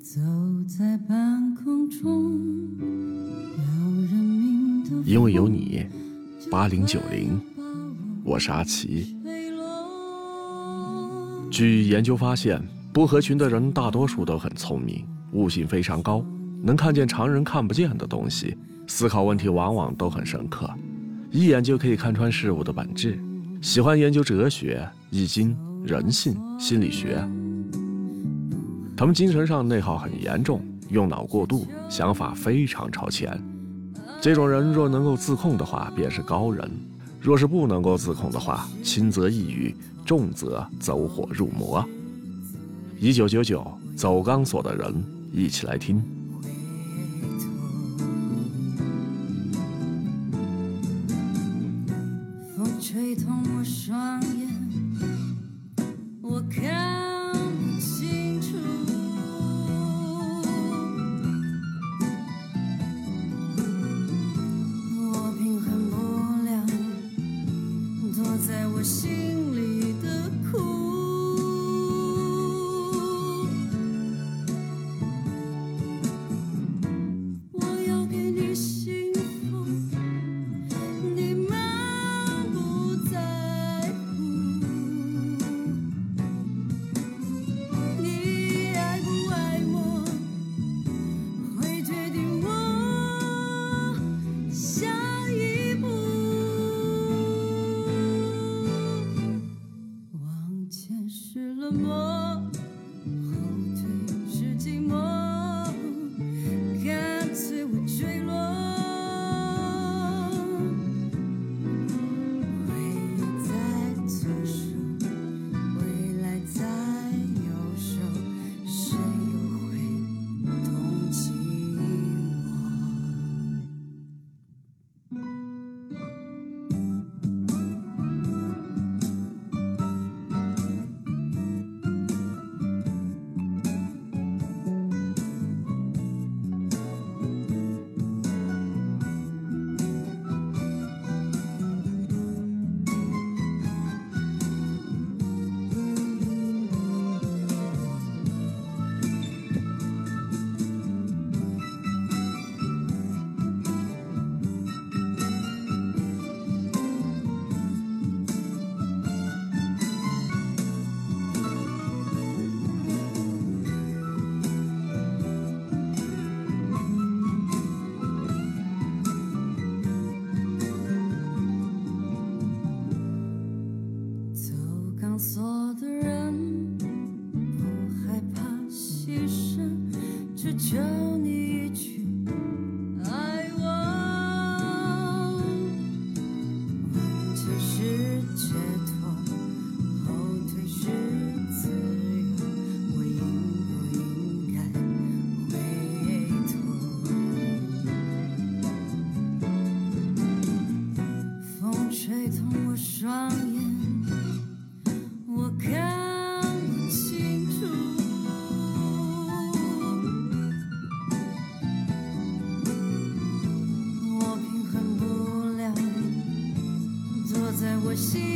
走在半空中，因为有你，八零九零，我是阿奇。据研究发现，不合群的人大多数都很聪明，悟性非常高，能看见常人看不见的东西，思考问题往往都很深刻，一眼就可以看穿事物的本质。喜欢研究哲学、易经、人性、心理学。他们精神上内耗很严重，用脑过度，想法非常超前。这种人若能够自控的话，便是高人；若是不能够自控的话，轻则抑郁。重则走火入魔。一九九九，走钢索的人，一起来听。吹痛我双眼，我看不清楚。我平衡不了，躲在我心 more. 里。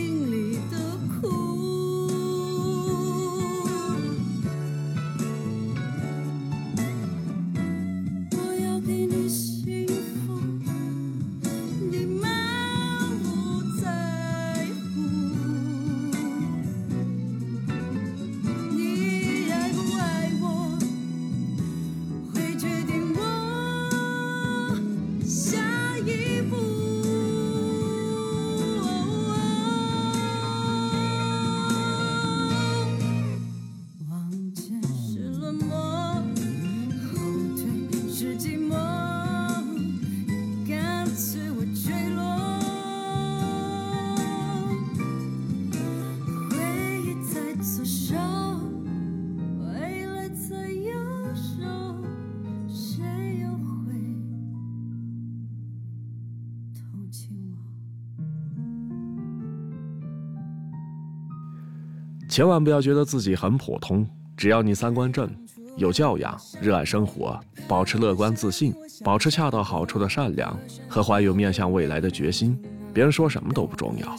千万不要觉得自己很普通，只要你三观正、有教养、热爱生活，保持乐观自信，保持恰到好处的善良和怀有面向未来的决心，别人说什么都不重要。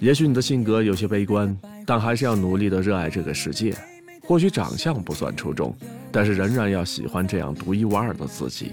也许你的性格有些悲观，但还是要努力的热爱这个世界。或许长相不算出众，但是仍然要喜欢这样独一无二的自己。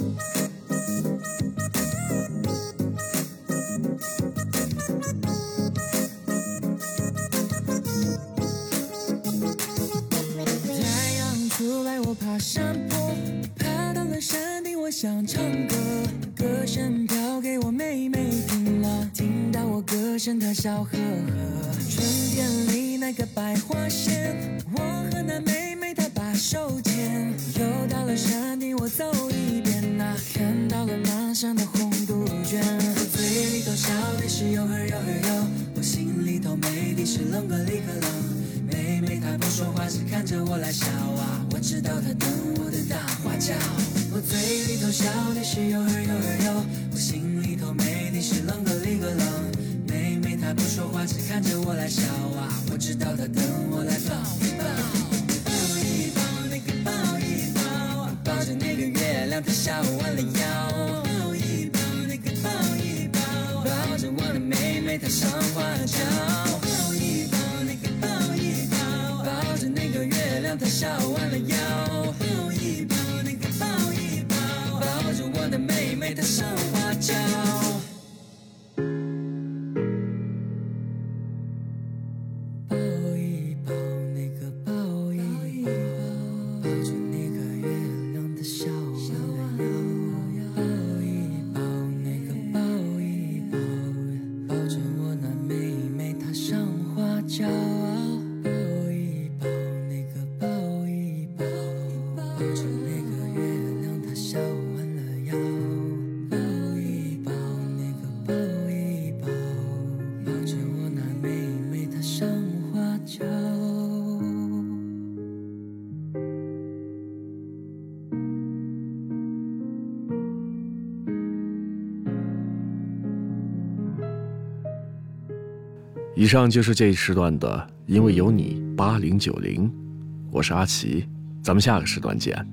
歌声，她笑呵呵。春天里那个百花鲜，我和那妹妹她把手牵。又到了山顶，我走一遍呐，看到了满山的红杜鹃。我嘴里头笑的是哟呵哟呵哟，我心里头美的是啷个哩个啷。妹妹她不说话，只看着我来笑啊，我知道她等我的大花轿。我嘴里头笑的是哟呵哟呵哟，我心里头美的是啷个哩个啷。妹妹她不说话，只看着我来笑啊，我知道她等我来抱一抱。抱一抱那个抱一抱，抱着那个月亮它笑弯了腰，抱一抱那个抱一抱，抱着我的妹妹她上花轿，以上就是这一时段的，因为有你八零九零，我是阿奇，咱们下个时段见。